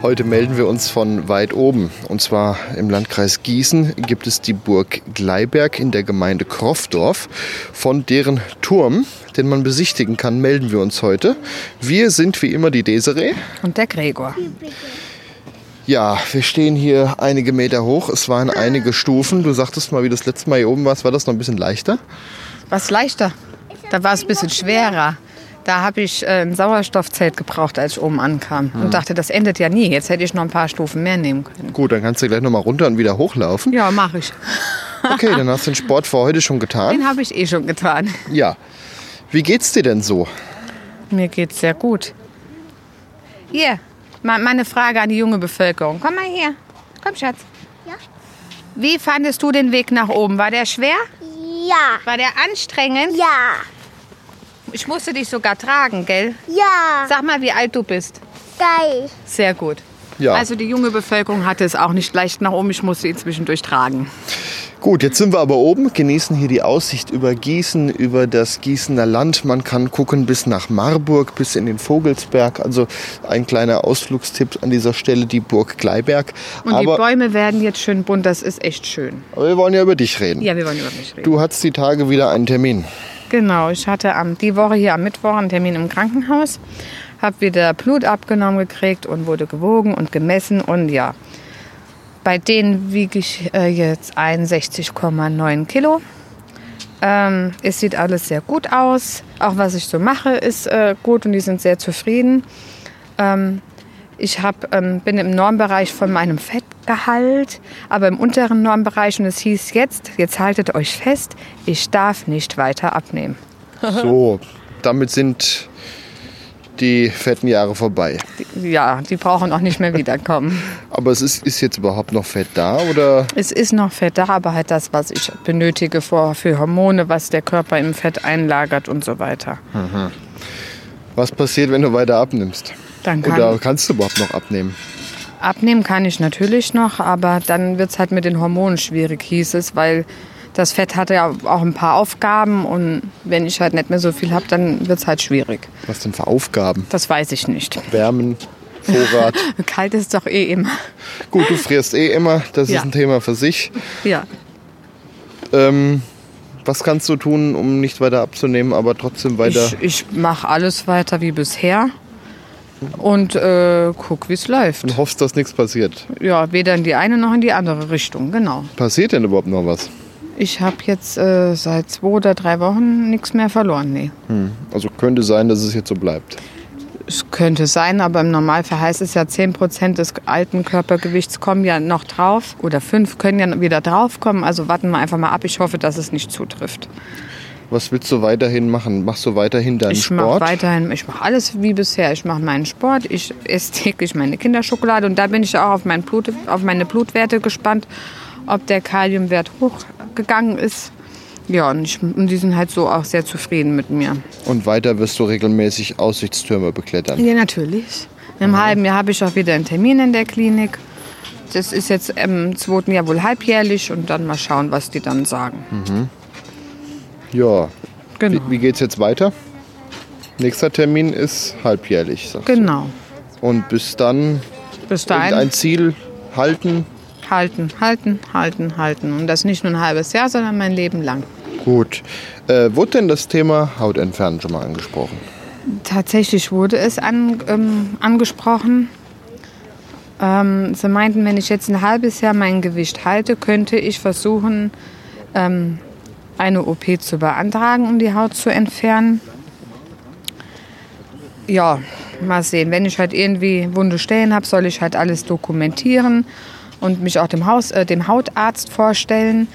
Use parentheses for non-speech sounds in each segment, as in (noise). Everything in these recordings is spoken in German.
Heute melden wir uns von weit oben. Und zwar im Landkreis Gießen gibt es die Burg Gleiberg in der Gemeinde Kroffdorf. Von deren Turm, den man besichtigen kann, melden wir uns heute. Wir sind wie immer die Desiree. Und der Gregor. Ja, wir stehen hier einige Meter hoch. Es waren einige Stufen. Du sagtest mal, wie das letzte Mal hier oben warst, war das noch ein bisschen leichter? Was leichter? Da war es ein bisschen schwerer. Da habe ich äh, ein Sauerstoffzelt gebraucht, als ich oben ankam. Und dachte, das endet ja nie. Jetzt hätte ich noch ein paar Stufen mehr nehmen können. Gut, dann kannst du gleich nochmal runter und wieder hochlaufen. Ja, mache ich. (laughs) Okay, dann hast du den Sport für heute schon getan. Den habe ich eh schon getan. Ja. Wie geht's dir denn so? Mir geht's sehr gut. Hier, mal meine Frage an die junge Bevölkerung. Komm mal her. Komm, Schatz. Ja. Wie fandest du den Weg nach oben? War der schwer? Ja. War der anstrengend? Ja. Ich musste dich sogar tragen, gell? Ja. Sag mal, wie alt du bist. Geil. Sehr gut. Ja. Also die junge Bevölkerung hatte es auch nicht leicht nach oben. Ich musste ihn zwischendurch tragen. Gut, jetzt sind wir aber oben, genießen hier die Aussicht über Gießen, über das Gießener Land. Man kann gucken bis nach Marburg, bis in den Vogelsberg. Also ein kleiner Ausflugstipp an dieser Stelle, die Burg Gleiberg. Und aber, die Bäume werden jetzt schön bunt. Das ist echt schön. aber wir wollen ja über dich reden. Ja, wir wollen über mich reden. Du hattest die Tage wieder einen Termin. Genau, ich hatte am, die Woche hier am Mittwoch einen Termin im Krankenhaus. Habe wieder Blut abgenommen gekriegt und wurde gewogen und gemessen. Und ja, bei denen wiege ich äh, jetzt 61,9 Kilo. Ähm, es sieht alles sehr gut aus. Auch was ich so mache, ist äh, gut und die sind sehr zufrieden. Ähm, ich hab, ähm, bin im Normbereich von meinem Fettgehalt, aber im unteren Normbereich. Und es hieß jetzt, jetzt haltet euch fest, ich darf nicht weiter abnehmen. So, damit sind die fetten Jahre vorbei. Ja, die brauchen auch nicht mehr wiederkommen. (laughs) Aber es ist, ist jetzt überhaupt noch Fett da oder? Es ist noch Fett da, aber halt das, was ich benötige für, für Hormone, was der Körper im Fett einlagert und so weiter. Was passiert, wenn du weiter abnimmst? Dann kann, Oder kannst du überhaupt noch abnehmen? Abnehmen kann ich natürlich noch, aber dann wird es halt mit den Hormonen schwierig, hieß es, weil das Fett hat ja auch ein paar Aufgaben und wenn ich halt nicht mehr so viel habe, dann wird es halt schwierig. Was denn für Aufgaben? Das weiß ich nicht. Wärmen, Vorrat. (laughs) Kalt ist doch eh immer. Gut, du frierst eh immer, das Ja. ist ein Thema für sich. Ja. Ähm, was kannst du tun, um nicht weiter abzunehmen, aber trotzdem weiter? Ich, ich mache alles weiter wie bisher und äh, guck, wie es läuft. und hoffst, dass nichts passiert. Ja, weder in die eine noch in die andere Richtung, genau. Passiert denn überhaupt noch was? Ich habe jetzt äh, seit zwei oder drei Wochen nichts mehr verloren. Nee. Hm. Also könnte sein, dass es jetzt so bleibt. Es könnte sein, aber im Normalfall heißt es ja, 10% des alten Körpergewichts kommen ja noch drauf. Oder 5 können ja wieder draufkommen. Also warten wir einfach mal ab. Ich hoffe, dass es nicht zutrifft. Was willst du weiterhin machen? Machst du weiterhin deinen ich mache Sport? weiterhin, ich mache alles wie bisher. Ich mache meinen Sport, ich esse täglich meine Kinderschokolade und da bin ich auch auf, mein Blut, auf meine Blutwerte gespannt, ob der Kaliumwert hochgegangen ist. Ja, und, ich, und die sind halt so auch sehr zufrieden mit mir. Und weiter wirst du regelmäßig Aussichtstürme beklettern. Ja, natürlich. In einem halben Jahr habe ich auch wieder einen Termin in der Klinik. Das ist jetzt im zweiten Jahr wohl halbjährlich und dann mal schauen, was die dann sagen. Ja. Genau. Wie, wie geht's jetzt weiter? Nächster Termin ist halbjährlich. Sagst du. Genau. Und bis dann Bis dahin ein Ziel halten. Halten, halten, halten, halten. Und das nicht nur ein halbes Jahr, sondern mein Leben lang. Gut. Äh, wurde denn das Thema Hautentfernen schon mal angesprochen? Tatsächlich wurde es an, ähm, angesprochen. Ähm, sie meinten, wenn ich jetzt ein halbes Jahr mein Gewicht halte, könnte ich versuchen, ähm, eine OP zu beantragen, um die Haut zu entfernen. Ja, mal sehen. Wenn ich halt irgendwie wunde Stellen habe, soll ich halt alles dokumentieren und mich auch dem, Haus, äh, dem Hautarzt vorstellen.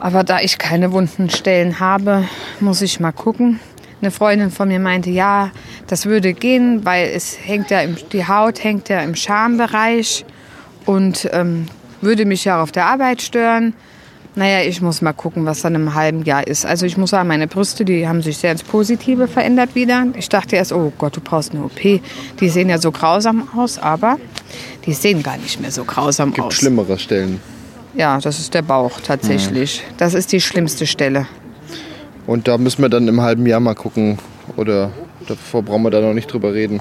Aber da ich keine wunden Stellen habe, muss ich mal gucken. Eine Freundin von mir meinte, ja, das würde gehen, weil es hängt ja im, die Haut hängt ja im Schambereich und ähm, würde mich ja auf der Arbeit stören. Naja, ich muss mal gucken, was dann im halben Jahr ist. Also ich muss sagen, meine Brüste, die haben sich sehr ins Positive verändert wieder. Ich dachte erst, oh Gott, du brauchst eine OP. Die sehen ja so grausam aus, aber die sehen gar nicht mehr so grausam Gibt aus. schlimmere Stellen. Ja, das ist der Bauch tatsächlich. Das ist die schlimmste Stelle. Und da müssen wir dann im halben Jahr mal gucken. Oder davor brauchen wir da noch nicht drüber reden.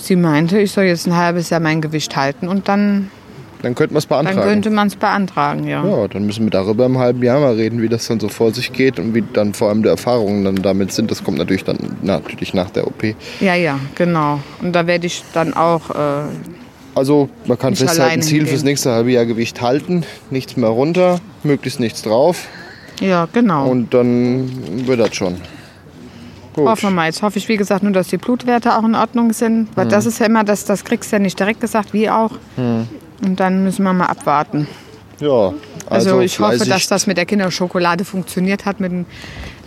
Sie meinte, ich soll jetzt ein halbes Jahr mein Gewicht halten und dann, Dann könnten wir es dann beantragen. könnte man es beantragen, ja. ja, dann müssen wir darüber im halben Jahr mal reden, wie das dann so vor sich geht und wie dann vor allem die Erfahrungen dann damit sind. Das kommt natürlich dann natürlich nach der OP. Ja, ja, genau. Und da werde ich dann auch, äh, Also man kann festhalten, Ziel hingehen. fürs nächste halbe Jahr Gewicht halten, nichts mehr runter, möglichst nichts drauf ja, genau. und dann wird das schon. Gut. Hoffen wir mal. Jetzt hoffe ich, wie gesagt, nur, dass die Blutwerte auch in Ordnung sind. Weil das ist ja immer, das, das kriegst du ja nicht direkt gesagt, wie auch. Und dann müssen wir mal abwarten. Ja, Also, also, ich hoffe, dass das mit der Kinderschokolade funktioniert hat, mit dem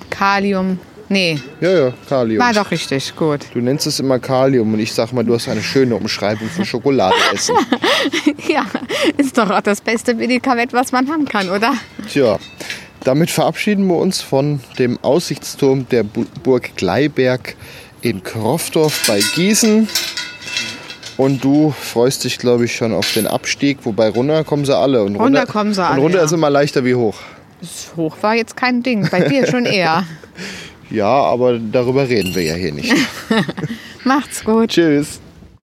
Kalium. Nee, Ja, ja, Kalium. war doch richtig, gut. Du nennst es immer Kalium und ich sag mal, du hast eine schöne Umschreibung für Schokolade essen. (laughs) Ja, ist doch auch das beste Medikament, was man haben kann, oder? Tja, damit verabschieden wir uns von dem Aussichtsturm der Bu Burg Gleiberg in Krofdorf bei Gießen. Und du freust dich, glaube ich, schon auf den Abstieg, wobei runter kommen sie alle. Und Runter kommen sie Und alle, runter ja. ist immer leichter wie hoch. Das Hoch war jetzt kein Ding, bei dir schon eher. (laughs) Ja, aber darüber reden wir ja hier nicht. (laughs) Macht's gut. Tschüss.